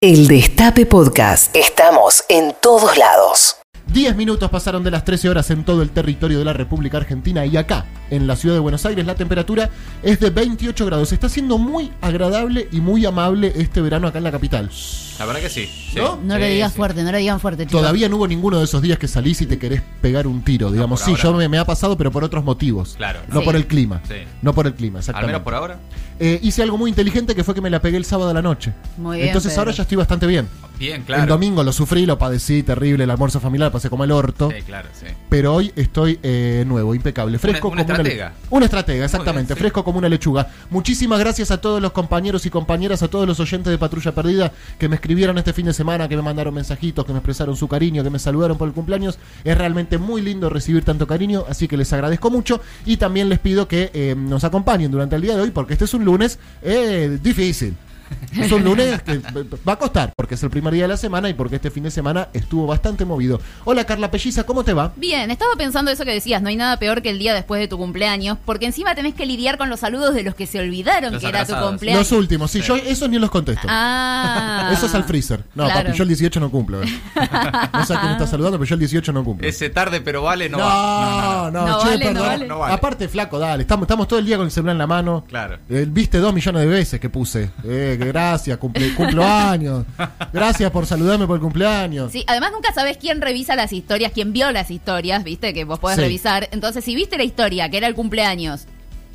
El Destape Podcast. Estamos en todos lados. 10 minutos pasaron de las 13 horas en todo el territorio de la República Argentina y acá, en la ciudad de Buenos Aires, la temperatura es de 28 grados. Está siendo muy agradable y muy amable este verano acá en la capital. La verdad que sí. sí. ¿No? No Sí, le digas sí. fuerte, no le digan fuerte, chicos. Todavía no hubo ninguno de esos días que salís y te querés pegar un tiro, digamos. por sí, ahora yo no. me, me ha pasado, pero por otros motivos. Claro. No Sí. por el clima. Sí. No por el clima, Al exactamente. menos por ahora. Eh, hice algo muy inteligente que fue que me la pegué el sábado a la noche. Muy bien, Entonces Pedro. ahora ya estoy bastante bien. Bien, claro. El domingo lo sufrí, lo padecí, terrible, el almuerzo familiar, pasé como el orto. Sí, claro, sí. Pero hoy estoy eh, nuevo, impecable, fresco Una- una como estratega. una Una estratega, exactamente, bien, sí. fresco como una lechuga. Muchísimas gracias a todos los compañeros y compañeras, a todos los oyentes de Patrulla Perdida que me escribieron este fin de semana, que me mandaron mensajitos, que me expresaron su cariño, que me saludaron por el cumpleaños. Es realmente muy lindo recibir tanto cariño, así que les agradezco mucho y también les pido que eh, nos acompañen durante el día de hoy porque este es un lunes eh, difícil. Es un lunes que va a costar porque es el primer día de la semana y porque este fin de semana estuvo bastante movido. Hola Carla Pelliza, ¿cómo te va? Bien, estaba pensando eso que decías, no hay nada peor que el día después de tu cumpleaños, porque encima tenés que lidiar con los saludos de los que se olvidaron Los que era tu cumpleaños. Los últimos, sí, yo esos ni los contesto. Ah. Eso es al freezer. No, Claro. papi, yo el 18 no cumplo. eh. No sé a quién está saludando, pero yo el 18 no cumplo. Ese tarde pero vale no, no, va. no, No che, vale, no perdón. vale. No vale. Aparte, flaco, dale, estamos, estamos todo el día con el celular en la mano. Claro. Eh, Viste dos millones de veces que puse. Eh, que gracias, cumple, cumplo años. Gracias por saludarme por el cumpleaños. Sí, además nunca sabes quién revisa las historias, quién vio las historias, viste, que vos podés Sí. revisar. Entonces, si viste la historia, que era el cumpleaños,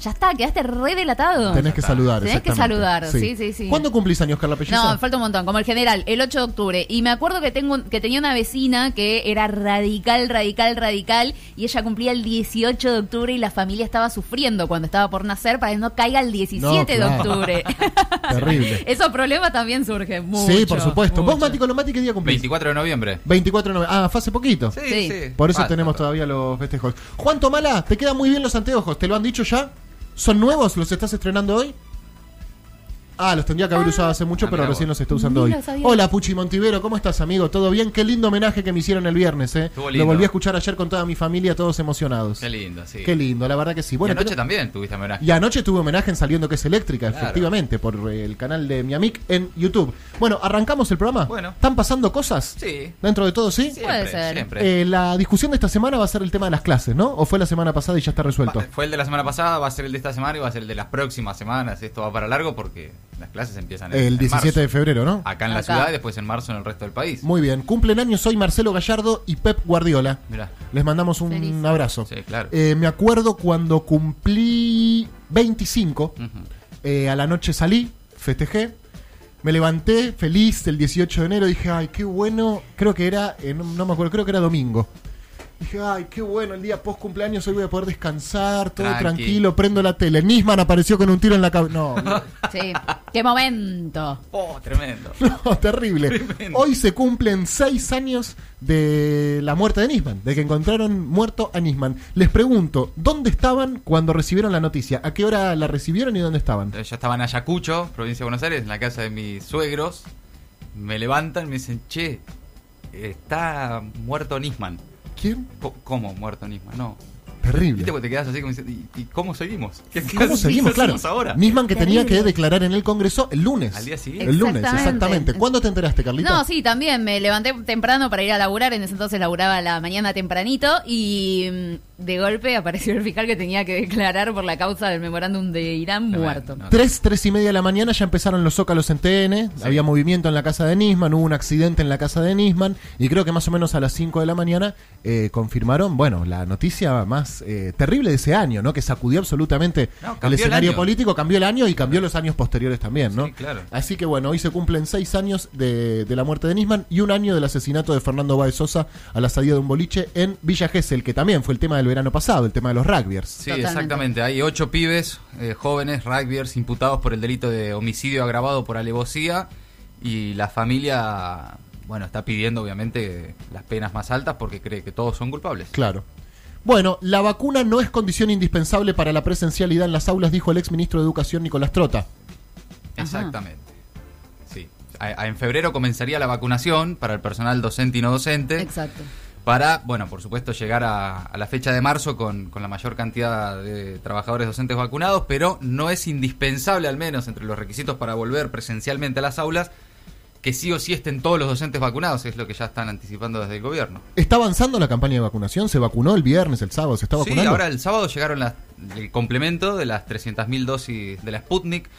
ya está, quedaste re delatado. Tenés que saludar, Tenés que saludar, sí, sí, sí. ¿Cuándo cumplís años, Carla Pelliza? No, falta un montón, como el general, el 8 de octubre. Y me acuerdo que tengo un- que tenía una vecina que era radical, radical, radical, y ella cumplía el 18 de octubre y la familia estaba sufriendo cuando estaba por nacer para que no caiga el 17 No, de octubre. Terrible. Esos problemas también surgen mucho. sí, por supuesto. ¿Vos, mucho. Mati Colomati, qué día cumplís? 24 de noviembre. 24 de noviembre. Ah, fue hace poquito. Sí, Sí. sí. Por eso Falta, tenemos todavía los festejos. Juan Tomala, te quedan muy bien los anteojos. ¿Te lo han dicho ya? ¿Son nuevos? ¿Los estás estrenando hoy? Ah, los tendría que haber usado hace mucho, Ah, pero recién vos. los está usando hoy. Hola, Puchi Montivero, ¿cómo estás, amigo? ¿Todo bien? Qué lindo homenaje que me hicieron el viernes, ¿eh? Estuvo Lo lindo. volví a escuchar ayer con toda mi familia, todos emocionados. Qué lindo, sí. Qué lindo, la verdad que sí. y Bueno, anoche pero- también tuviste homenaje. y anoche tuve homenaje en Saliendo que es eléctrica, Claro. efectivamente, por eh, el canal de mi amic en YouTube. Bueno, ¿arrancamos el programa? Bueno. ¿Están pasando cosas? Sí. Dentro de todo, ¿sí? Siempre, Puede ser. siempre. Eh, la discusión de esta semana va a ser el tema de las clases, ¿no? ¿O fue la semana pasada y ya está resuelto? Va- Fue el de la semana pasada, va a ser el de esta semana y va a ser el de las próximas semanas. Esto va para largo porque las clases empiezan en, El en 17 marzo. de febrero, ¿no? Acá en la ciudad y después en marzo en el resto del país. Muy bien. Cumplen años hoy Marcelo Gallardo y Pep Guardiola. Mirá. Les mandamos un Feliz. abrazo. Sí, claro. Eh, me acuerdo cuando cumplí 25, Ujú. eh, a la noche salí, festejé. Me levanté feliz el 18 de enero. Dije, ay, qué bueno. Creo que era, eh, no, no me acuerdo, creo que era domingo. Dije, ay, qué bueno, el día post cumpleaños hoy voy a poder descansar, todo Tranqui. tranquilo, prendo la tele. Nisman apareció con un tiro en la cabeza. No, Sí. ¡Qué momento! Oh, tremendo. no, terrible. Tremendo. Hoy se cumplen seis años de la muerte de Nisman, de que encontraron muerto a Nisman. Les pregunto, ¿dónde estaban cuando recibieron la noticia? ¿A qué hora la recibieron y dónde estaban? Yo estaba en Ayacucho, provincia de Buenos Aires, en la casa de mis suegros. Me levantan y me dicen, che, está muerto Nisman. ¿Quién? ¿Cómo muerto Nisman? No. Terrible. ¿Viste? Porque te quedas así como diciendo, ¿y, y cómo seguimos? ¿Qué, qué ¿Cómo seguimos? Claro. ahora? Nisman que tenía que declarar en el Congreso el lunes. Al día siguiente. El lunes, Exactamente. exactamente. ¿Cuándo te enteraste, Carlita? No, sí, también me levanté temprano para ir a laburar, en ese entonces laburaba a la mañana tempranito y mm, de golpe apareció el fiscal que tenía que declarar por la causa del memorándum de Irán muerto. no. Tres, tres y media de la mañana ya empezaron los zócalos en TN, había movimiento en la casa de Nisman, hubo un accidente en la casa de Nisman y creo que más o menos a las 5 de la mañana eh, confirmaron, bueno, la noticia más eh, terrible de ese año, ¿no? Que sacudió absolutamente No, el escenario político, cambió el año y cambió los años posteriores también, ¿no? Sí, claro. Así que bueno, hoy se cumplen seis años de, de la muerte de Nisman y un año del asesinato de Fernando Báez Sosa a la salida de un boliche en Villa Gesell, que también fue el tema del verano pasado, el tema de los rugbyers. Sí, Totalmente. exactamente. Hay ocho pibes eh, jóvenes, rugbyers, imputados por el delito de homicidio agravado por alevosía y la familia, bueno, está pidiendo obviamente las penas más altas porque cree que todos son culpables. Claro. Bueno, la vacuna no es condición indispensable para la presencialidad en las aulas, dijo el ex ministro de Educación Nicolás Trota. Exactamente. Sí. A- a- en febrero comenzaría la vacunación para el personal docente y no docente. Exacto. para, bueno, por supuesto, llegar a, a la fecha de marzo con, con la mayor cantidad de trabajadores docentes vacunados, pero no es indispensable, al menos entre los requisitos para volver presencialmente a las aulas, que sí o sí estén todos los docentes vacunados, es lo que ya están anticipando desde el gobierno. ¿Está avanzando la campaña de vacunación? ¿Se vacunó el viernes, el sábado? ¿Se está Sí, vacunando? ahora el sábado llegaron las- el complemento de las 300.000 dosis de la Sputnik.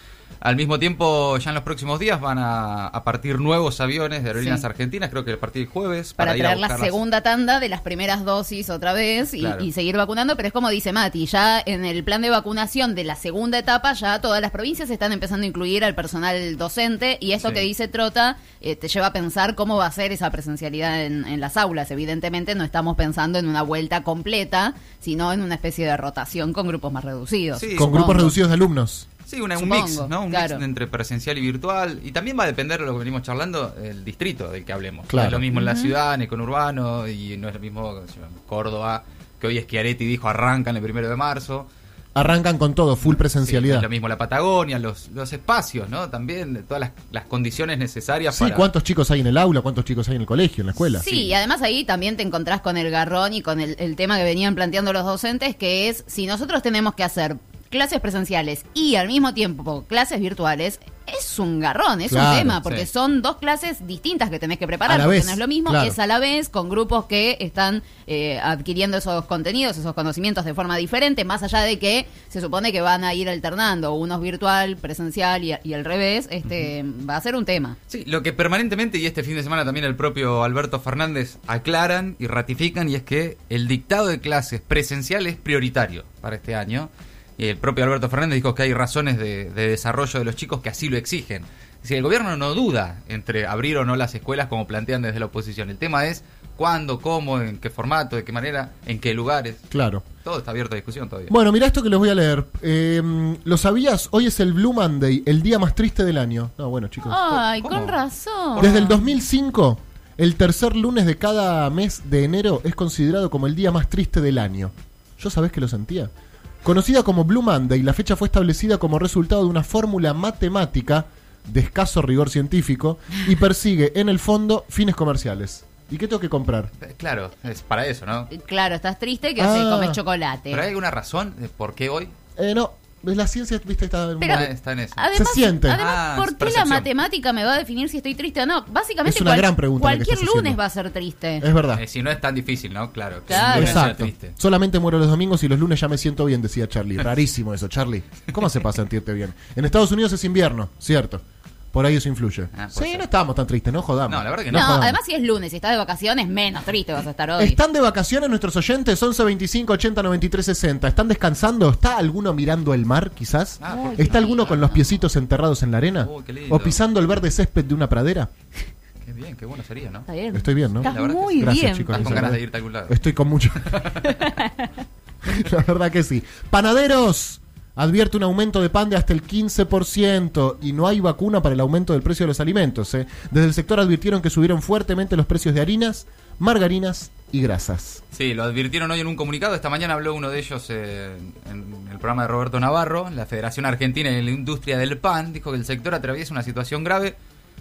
Al mismo tiempo, ya en los próximos días van a, a partir nuevos aviones de aerolíneas Sí. argentinas, creo que a partir del jueves. para, ir a traer la buscar las- segunda tanda de las primeras dosis otra vez y, Claro. y seguir vacunando, pero es como dice Mati, ya en el plan de vacunación de la segunda etapa ya todas las provincias están empezando a incluir al personal docente y esto Sí. que dice Trota eh, te lleva a pensar cómo va a ser esa presencialidad en, en las aulas. Evidentemente no estamos pensando en una vuelta completa, sino en una especie de rotación con grupos más reducidos. Sí, Con supongo. grupos reducidos de alumnos. Sí, una- un mix, ¿no? Un claro. mix entre presencial y virtual. Y también va a depender de lo que venimos charlando, el distrito del que hablemos. Claro. No es lo mismo en la ciudad, en el conurbano, y no es lo mismo en Córdoba, que hoy Schiaretti dijo arrancan el primero de marzo. Arrancan con todo, full Sí, presencialidad. es lo mismo la Patagonia, los, los espacios, ¿no? También, todas las, las condiciones necesarias Sí, para... ¿cuántos chicos hay en el aula? ¿Cuántos chicos hay en el colegio, en la escuela? Sí, y además ahí también te encontrás con el garrón y con el, el tema que venían planteando los docentes, que es si nosotros tenemos que hacer clases presenciales y al mismo tiempo clases virtuales, es un garrón, es Claro, un tema, porque sí. son dos clases distintas que tenés que preparar, A la porque vez, no es lo mismo, claro. es a la vez con grupos que están eh, adquiriendo esos contenidos, esos conocimientos de forma diferente, más allá de que se supone que van a ir alternando, unos virtual, presencial y, y al revés, este va a ser un tema. Sí, lo que permanentemente, y este fin de semana también el propio Alberto Fernández aclaran y ratifican, y es que el dictado de clases presencial es prioritario para este año. Y el propio Alberto Fernández dijo que hay razones de, de desarrollo de los chicos que así lo exigen. Es decir, el gobierno no duda entre abrir o no las escuelas como plantean desde la oposición. El tema es cuándo, cómo, en qué formato, de qué manera, en qué lugares. Claro. Todo está abierto a discusión todavía. Bueno, mira esto que les voy a leer. Eh, ¿Lo sabías? Hoy es el Blue Monday, el día más triste del año. No, bueno, chicos. Ay, ¿Cómo? con razón. Desde el 2005, el tercer lunes de cada mes de enero es considerado como el día más triste del año. ¿Yo sabés que lo sentía? Conocida como Blue Monday, la fecha fue establecida como resultado de una fórmula matemática de escaso rigor científico y persigue, en el fondo, fines comerciales. ¿Y qué tengo que comprar? Eh, Claro, es para eso, ¿no? Claro, estás triste que Ah. comes chocolate. ¿Pero hay alguna razón de por qué hoy? Eh, no, la ciencia, viste, está... en- Pero- está en eso. Además, Se siente. además, Ah, ¿por qué la matemática me va a definir si estoy triste o no? Básicamente, Es una gran pregunta cualquier lunes haciendo. va a ser triste. Es verdad. Eh, si no es tan difícil, ¿no? Claro. Claro. Exacto. triste. Solamente muero los domingos y los lunes ya me siento bien, decía Charlie. Rarísimo eso, Charlie. ¿Cómo se pasa sentirte bien? En Estados Unidos es invierno, cierto. Por ahí eso influye. Ah, sí, ser. no estábamos tan tristes, no jodamos. No, la verdad que no, jodamos. además si es lunes y estás de vacaciones, menos triste vas a estar hoy. ¿Están de vacaciones nuestros oyentes? 11 25 80 93 60. ¿Están descansando? ¿Está alguno mirando el mar, quizás? Ah, ¿por ¿Está alguno con los piecitos enterrados en la arena? Uy, qué lindo. ¿O pisando el verde césped de una pradera? Qué bien, qué bueno sería, ¿no? Está bien. Estoy bien, ¿no? Estás La muy sí. Gracias, bien. chicos. Estás con ganas de irte a algún lado. Estoy con mucho. la verdad que sí. Panaderos. Advierte un aumento de pan de hasta el 15% y no hay vacuna para el aumento del precio de los alimentos. ¿eh? Desde el sector advirtieron que subieron fuertemente los precios de harinas, margarinas y grasas. Sí, lo advirtieron hoy en un comunicado. Esta mañana habló uno de ellos eh, en el programa de Roberto Navarro, la Federación Argentina de la Industria del Pan. Dijo que el sector atraviesa una situación grave,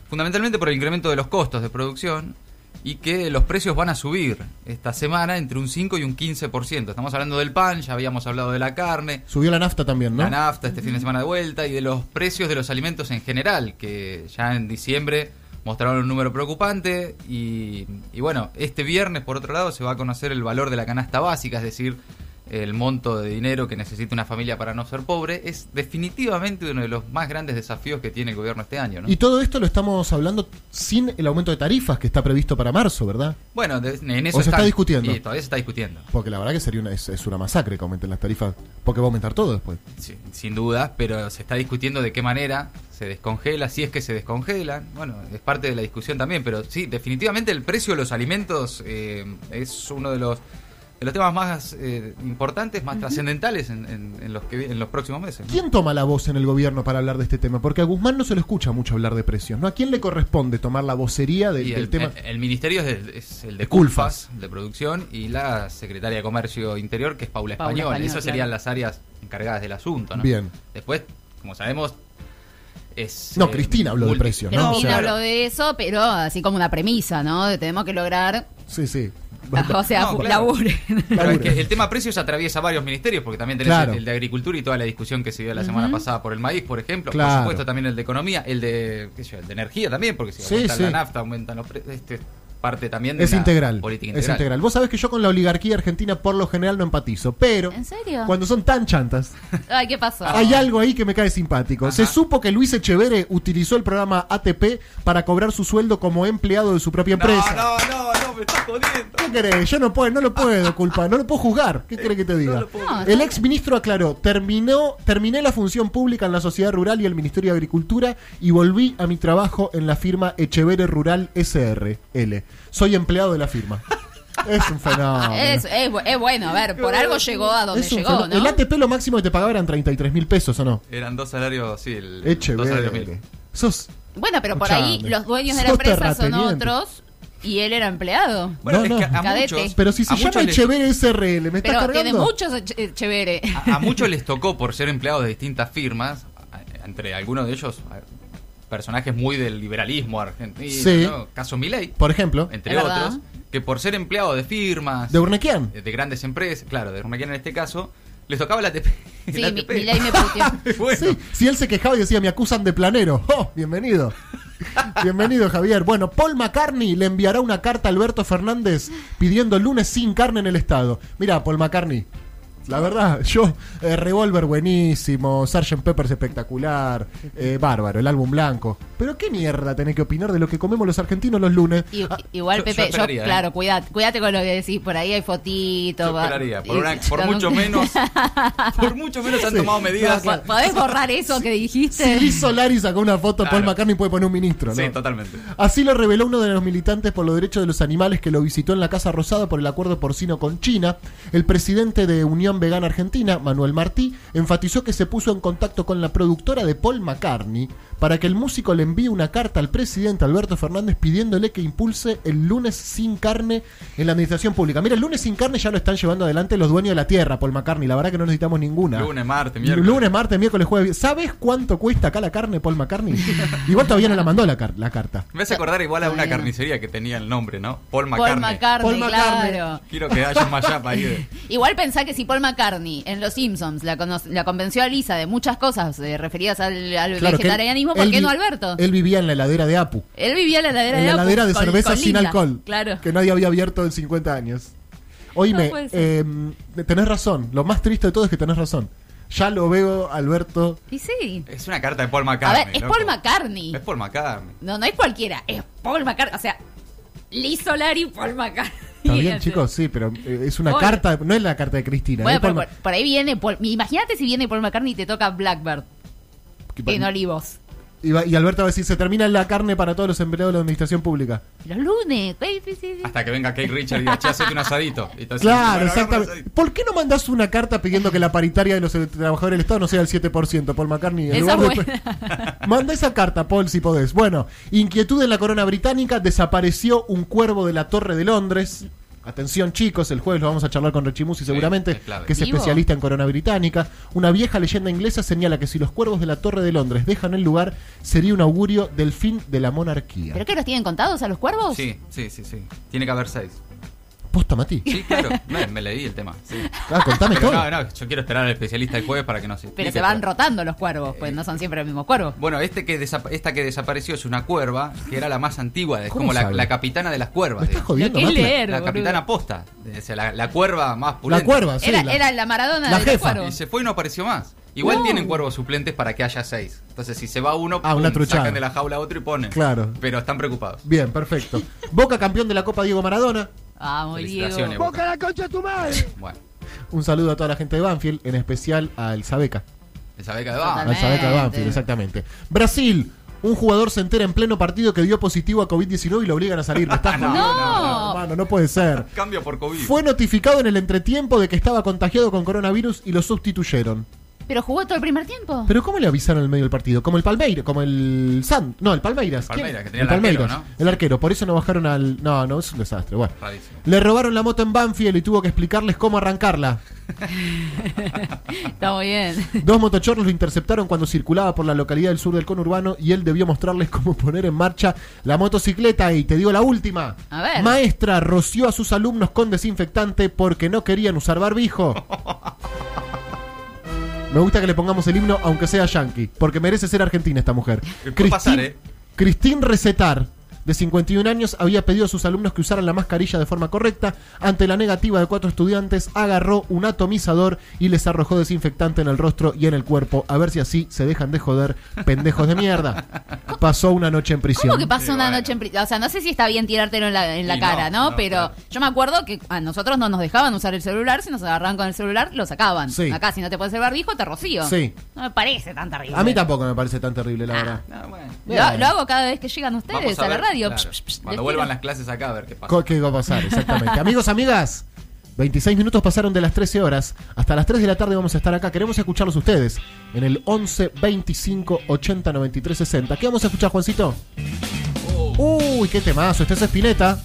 fundamentalmente por el incremento de los costos de producción y que los precios van a subir esta semana entre un 5 y un 15%. Estamos hablando del pan, ya habíamos hablado de la carne, Subió la nafta también, ¿no? la nafta este fin de semana de vuelta y de los precios de los alimentos en general, que ya en diciembre mostraron un número preocupante y, y bueno, este viernes por otro lado se va a conocer el valor de la canasta básica, es decir, el monto de dinero que necesita una familia para no ser pobre, es definitivamente uno de los más grandes desafíos que tiene el gobierno este año. ¿no? Y todo esto lo estamos hablando sin el aumento de tarifas que está previsto para marzo, ¿verdad? bueno, de- en eso ¿O se está discutiendo? Sí, todavía se está discutiendo. Porque la verdad que sería una, es, es una masacre que aumenten las tarifas, porque va a aumentar todo después. Sí, sin duda, pero se está discutiendo de qué manera se descongela, si es que se descongelan. Bueno, es parte de la discusión también, pero sí, definitivamente el precio de los alimentos eh, es uno de los de los temas más eh, importantes, más trascendentales en, en- en los que en los próximos meses. ¿no? ¿Quién toma la voz en el gobierno para hablar de este tema? Porque a Guzmán no se lo escucha mucho hablar de precios, ¿no? ¿A quién le corresponde tomar la vocería del, Y del el, tema? el- el ministerio es, el- es el de De Culfas. Culfas, de producción, y la secretaria de Comercio Interior, que es Paula, Paula Español. Español, Esas serían claro. las áreas encargadas del asunto. ¿no? Bien. Después, como sabemos, es. No, eh, Cristina habló de precios, ¿no? Cristina O sea- habló de eso, pero así como una premisa, ¿no? De tenemos que lograr. Sí, sí. O sea, No, claro. laburen. Pero es que el tema precios atraviesa varios ministerios, porque también tenés Claro. el, el de Agricultura y toda la discusión que se dio la semana pasada por el maíz, por ejemplo. Claro. Por supuesto también el de Economía, el de, qué sé yo, el de Energía también, porque si Sí, aumentan sí. la nafta, aumentan los precios. Este, parte también de Es la integral, política es integral. Vos sabés que yo con la oligarquía argentina por lo general no empatizo, pero ¿En serio? cuando son tan chantas, Ay, ¿qué pasó? hay algo ahí que me cae simpático. Se supo que Luis Echeverre utilizó el programa ATP para cobrar su sueldo como empleado de su propia empresa. No, no, no, no, me estás jodiendo. ¿Qué querés? Yo no puedo, no lo puedo culpar, no lo puedo juzgar. ¿Qué querés que te diga? lo puedo No, el ex ministro aclaró, terminó, terminé la función pública en la sociedad rural y el Ministerio de Agricultura y volví a mi trabajo en la firma Echeverre Rural SRL. Soy empleado de la firma. Es un fenómeno. Es, es bu- es bueno, a ver, por algo llegó a donde Es un llegó, fenómeno. ¿no? El ATP lo máximo que te pagaba eran 33 mil pesos, ¿o no? Eran dos salarios, sí, el, dos salarios Echeverre. mil. Sos... Bueno, pero por ahí Escuchame. los dueños de la Sos empresa son terrateniente. otros y él era empleado. Bueno, No, es no. a Cadete. muchos, Pero si se a llama muchos les- Echeverre SRL, ¿me estás Pero cargando? tiene muchos a, a muchos les tocó por ser empleados de distintas firmas, a- entre algunos de ellos a- personajes muy del liberalismo argentino, Sí. ¿no? caso Milei, Por ejemplo, entre verdad. otros, que por ser empleado de firmas, de Urnequian. de grandes empresas, claro, de Urnequian en este caso, les tocaba la ATP. Sí, la. Milei me puteó. bueno, Sí, si él se quejaba y decía, me acusan de planero. ¡Oh, bienvenido! bienvenido, Javier. Bueno, Paul McCartney le enviará una carta a Alberto Fernández pidiendo lunes sin carne en el Estado. Mira, Paul McCartney, la verdad, yo, eh, Revolver buenísimo, Sgt. Peppers espectacular, eh, bárbaro, el álbum blanco. Pero qué mierda tenés que opinar de lo que comemos los argentinos los lunes. Y- Ah, igual, yo- Pepe, yo yo, esperaría, ¿eh? claro, cuidate, cuídate con lo que decís, por ahí hay fotitos. yo va- esperaría, por, una- mucho no- menos, por mucho menos han Sí. tomado medidas. No, ¿Podés borrar eso que dijiste? si Solari sacó una foto, Paul. McCartney puede poner un ministro, ¿no? Sí, totalmente. Así lo reveló uno de los militantes por los derechos de los animales que lo visitó en la Casa Rosada por el acuerdo porcino con China. El presidente de Unión Vegana Argentina, Manuel Martí, enfatizó que se puso en contacto con la productora de Paul McCartney para que el músico le envíe una carta al presidente Alberto Fernández pidiéndole que impulse el lunes sin carne en la administración pública. Mira, el lunes sin carne ya lo están llevando adelante los dueños de la tierra, Paul McCartney. La verdad que no necesitamos ninguna. Lunes, martes, miércoles. Lunes, martes, miércoles, jueves. ¿Sabes cuánto cuesta acá la carne, Paul McCartney? Igual todavía no la mandó la, car- la carta. Me hace acordar igual a una carnicería que tenía el nombre, ¿no? Paul Paul McCartney. Paul McCartney. claro. Quiero que haya un mashup ahí de... Igual pensá que si Paul McCartney en Los Simpsons la, la convenció a Lisa de muchas cosas eh, referidas al, al Claro que ¿por él qué no Alberto? Él vivía en la heladera de Apu. Él vivía en la heladera En de la Apu, heladera de con- cerveza con sin Linda. alcohol. Claro. Que nadie había abierto en 50 años. Oíme, No eh, tenés razón. Lo más triste de todo es que tenés razón. Ya lo veo, Alberto. Y sí. Es una carta de Paul A McCartney. ver, es loco. Paul McCartney. Es Paul McCartney. No, no es cualquiera, es Paul McCartney. O sea, Liz Solari, Paul McCartney. Está bien, chicos, sí, pero eh, es una Paul. carta, no es la carta de Cristina. Bueno, pero por, por ahí viene Paul. Imagínate si viene Paul McCartney y te toca Blackbird en Olivos. Y, va- y Alberto va a decir, se termina la carne para todos los empleados de la administración pública. Los lunes. güey, sí, sí, sí. Hasta que venga Kate Richard y diga, che, hacete un asadito. Y entonces, Claro, bueno, hagamos un exactamente. asadito. ¿Por qué no mandás una carta pidiendo que la paritaria de los eh, trabajadores del Estado no sea el 7%, Paul McCartney? En Esa lugar es de- Manda esa carta, Paul, si podés. Bueno, inquietud en la corona británica, desapareció un cuervo de la Torre de Londres. Atención chicos, el jueves lo vamos a charlar con Rechimusi seguramente, es que es ¿Vivo? especialista en corona británica. Una vieja leyenda inglesa señala que si los cuervos de la Torre de Londres dejan el lugar, sería un augurio del fin de la monarquía. ¿Pero qué los tienen contados a los cuervos? Sí, sí, sí, sí. Tiene que haber seis. Posta, Mati. Sí, claro. Me, me leí el tema. Sí. Ah, contame Pero todo. no, no, yo quiero esperar al especialista el jueves para que nos Pero explique, se van pero- rotando los cuervos, pues no son siempre los mismos cuervos. Bueno, este que esta que desapareció es una cuerva, que era la más antigua, es ¿Cómo como la, la capitana de las cuervas. ¿Me estás jodiendo, es Mati? leer. La boludo. capitana posta, o sea, la, la cuerva más La pulenta. cuerva, sí. Era, la- era la Maradona la de los jefa. Y se fue y no apareció más. Igual No. tienen cuervos suplentes para que haya seis. Entonces, si se va uno, Ah, una pum, sacan de la jaula a otro y ponen. Claro. Pero están preocupados. Bien, perfecto. Boca campeón de la Copa Diego Maradona. Vamos, Felicitaciones, Diego. Boca. la concha de tu madre! Bueno, Un saludo a toda la gente de Banfield, en especial al Sabeca. esa beca de Total. va. Al Sabeca de Totalmente. Banfield, exactamente. Brasil. Un jugador se entera en pleno partido que dio positivo a COVID-19 y lo obligan a salir. ¿Me estás No, jodiendo? no. hermano, no puede ser. Cambio por COVID. Fue notificado en el entretiempo de que estaba contagiado con coronavirus y lo sustituyeron. Pero jugó todo el primer tiempo. Pero ¿cómo le avisaron en el medio del partido? Como el Palmeiras, como el San, no, el Palmeiras. ¿Quién? Palmeiras, que tenía el arquero, ¿no? El arquero, por eso no bajaron al No, no, es un desastre, bueno. Rarísimo. Le robaron la moto en Banfield y tuvo que explicarles cómo arrancarla. Está muy bien. Dos motochorros lo interceptaron cuando circulaba por la localidad del sur del conurbano y él debió mostrarles cómo poner en marcha la motocicleta. Y te digo la última. A ver. Maestra roció a sus alumnos con desinfectante porque no querían usar barbijo. Me gusta que le pongamos el himno, aunque sea yankee, porque merece ser argentina esta mujer. Puede pasar, ¿eh? Cristín Recetar, de 51 años, había pedido a sus alumnos que usaran la mascarilla de forma correcta. Ante la negativa de cuatro estudiantes, agarró un atomizador y les arrojó desinfectante en el rostro y en el cuerpo. A ver si así se dejan de joder, pendejos de mierda. Pasó una noche en prisión. ¿Cómo que pasó Sí, una bueno. noche en prisión? O sea, no sé si está bien tirártelo en la, en la cara, no, ¿no? no, Pero claro. yo me acuerdo que a nosotros no nos dejaban usar el celular. Si nos agarraban con el celular, lo sacaban. Sí. Acá, si no te puedes el barbijo, te rocío. Sí. No me parece tan terrible. A mí tampoco me parece tan terrible, la verdad. No, bueno. Lo, lo hago cada vez que llegan ustedes a, la ver, radio. claro. Psh, psh, psh, Cuando vuelvan las clases acá, a ver qué pasa. ¿Qué va a pasar? Exactamente. Amigos, amigas, 26 minutos pasaron de las 13 horas. Hasta las 3 de la tarde vamos a estar acá. Queremos escucharlos ustedes en el 11 25 80 93 60. ¿Qué vamos a escuchar, Juancito? Uy, qué temazo. Este es Espineta.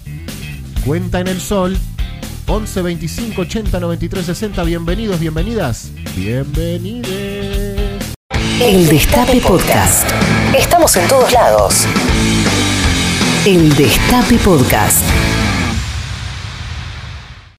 Cuenta en el sol. 11 25 80 93 60. Bienvenidos, bienvenidas. Bienvenides. El Destape Podcast. Estamos en todos lados. El Destape Podcast.